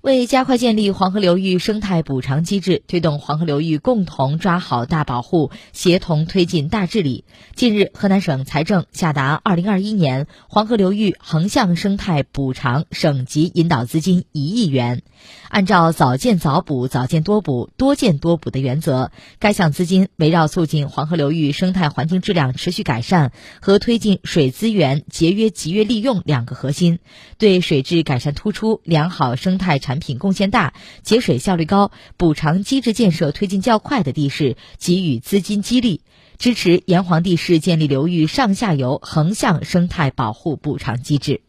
为加快建立黄河流域生态补偿机制，推动黄河流域共同抓好大保护，协同推进大治理，近日，河南省财政下达二零二一年黄河流域横向生态补偿省级引导资金一亿元。按照早建早补、早建多补、多建多补的原则，该项资金围绕促进黄河流域生态环境质量持续改善和推进水资源节约集约利用两个核心，对水质改善突出、良好生态。产品贡献大、节水效率高、补偿机制建设推进较快的地市给予资金激励，支持炎黄地市建立流域上下游横向生态保护补偿机制。